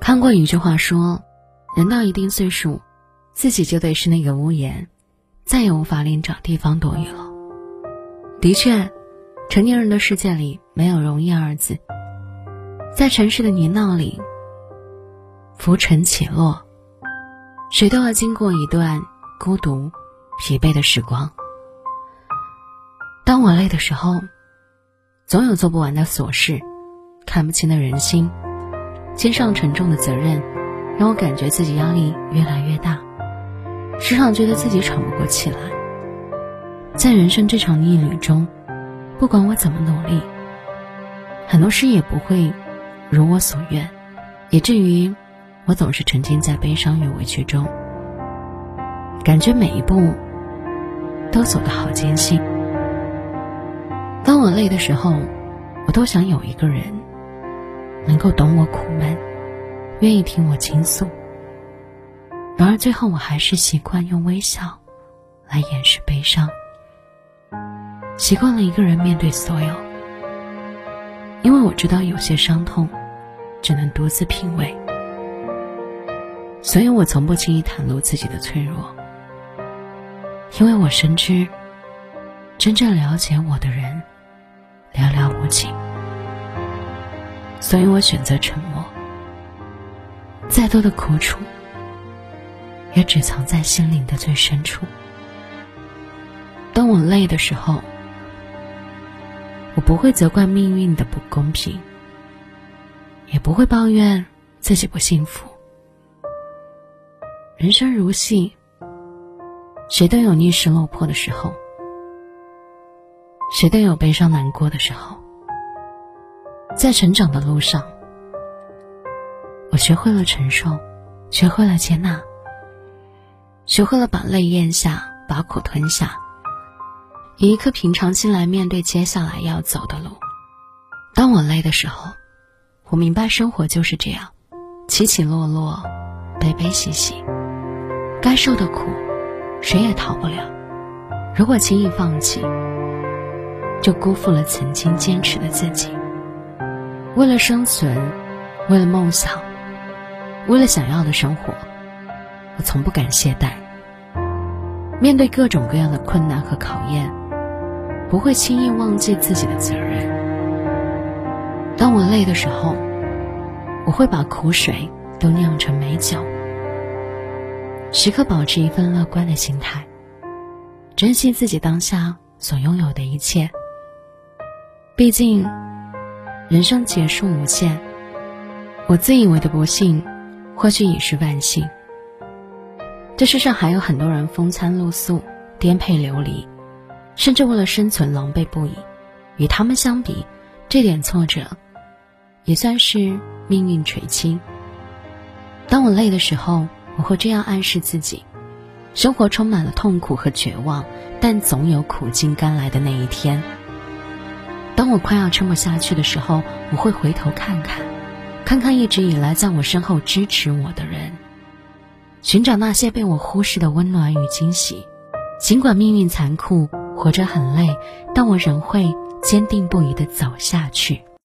看过一句话说，人到一定岁数，自己就得是那个屋檐，再也无法另找地方躲雨了。的确，成年人的世界里没有容易二字，在城市的泥淖里，浮沉起落，谁都要经过一段孤独、疲惫的时光。当我累的时候，总有做不完的琐事，看不清的人心。肩上沉重的责任，让我感觉自己压力越来越大，时常觉得自己喘不过气来。在人生这场逆旅中，不管我怎么努力，很多事也不会如我所愿，以至于我总是沉浸在悲伤与委屈中，感觉每一步都走得好艰辛。当我累的时候，我都想有一个人。能够懂我苦闷，愿意听我倾诉。然而最后，我还是习惯用微笑来掩饰悲伤。习惯了一个人面对所有，因为我知道有些伤痛只能独自品味，所以我从不轻易袒露自己的脆弱。因为我深知，真正了解我的人寥寥无几。所以我选择沉默，再多的苦楚，也只藏在心灵的最深处。当我累的时候，我不会责怪命运的不公平，也不会抱怨自己不幸福。人生如戏，谁都有逆势落魄的时候，谁都有悲伤难过的时候。在成长的路上，我学会了承受，学会了接纳，学会了把泪咽下，把苦吞下，以一颗平常心来面对接下来要走的路。当我累的时候，我明白生活就是这样，起起落落，悲悲喜喜，该受的苦，谁也逃不了。如果轻易放弃，就辜负了曾经坚持的自己。为了生存，为了梦想，为了想要的生活，我从不敢懈怠。面对各种各样的困难和考验，不会轻易忘记自己的责任。当我累的时候，我会把苦水都酿成美酒，时刻保持一份乐观的心态，珍惜自己当下所拥有的一切。毕竟。人生结束无限，我自以为的不幸，或许已是万幸。这世上还有很多人风餐露宿、颠沛流离，甚至为了生存狼狈不已。与他们相比，这点挫折，也算是命运垂青。当我累的时候，我会这样暗示自己：生活充满了痛苦和绝望，但总有苦尽甘来的那一天。当我快要撑不下去的时候，我会回头看看，看看一直以来在我身后支持我的人，寻找那些被我忽视的温暖与惊喜。尽管命运残酷，活着很累，但我仍会坚定不移地走下去。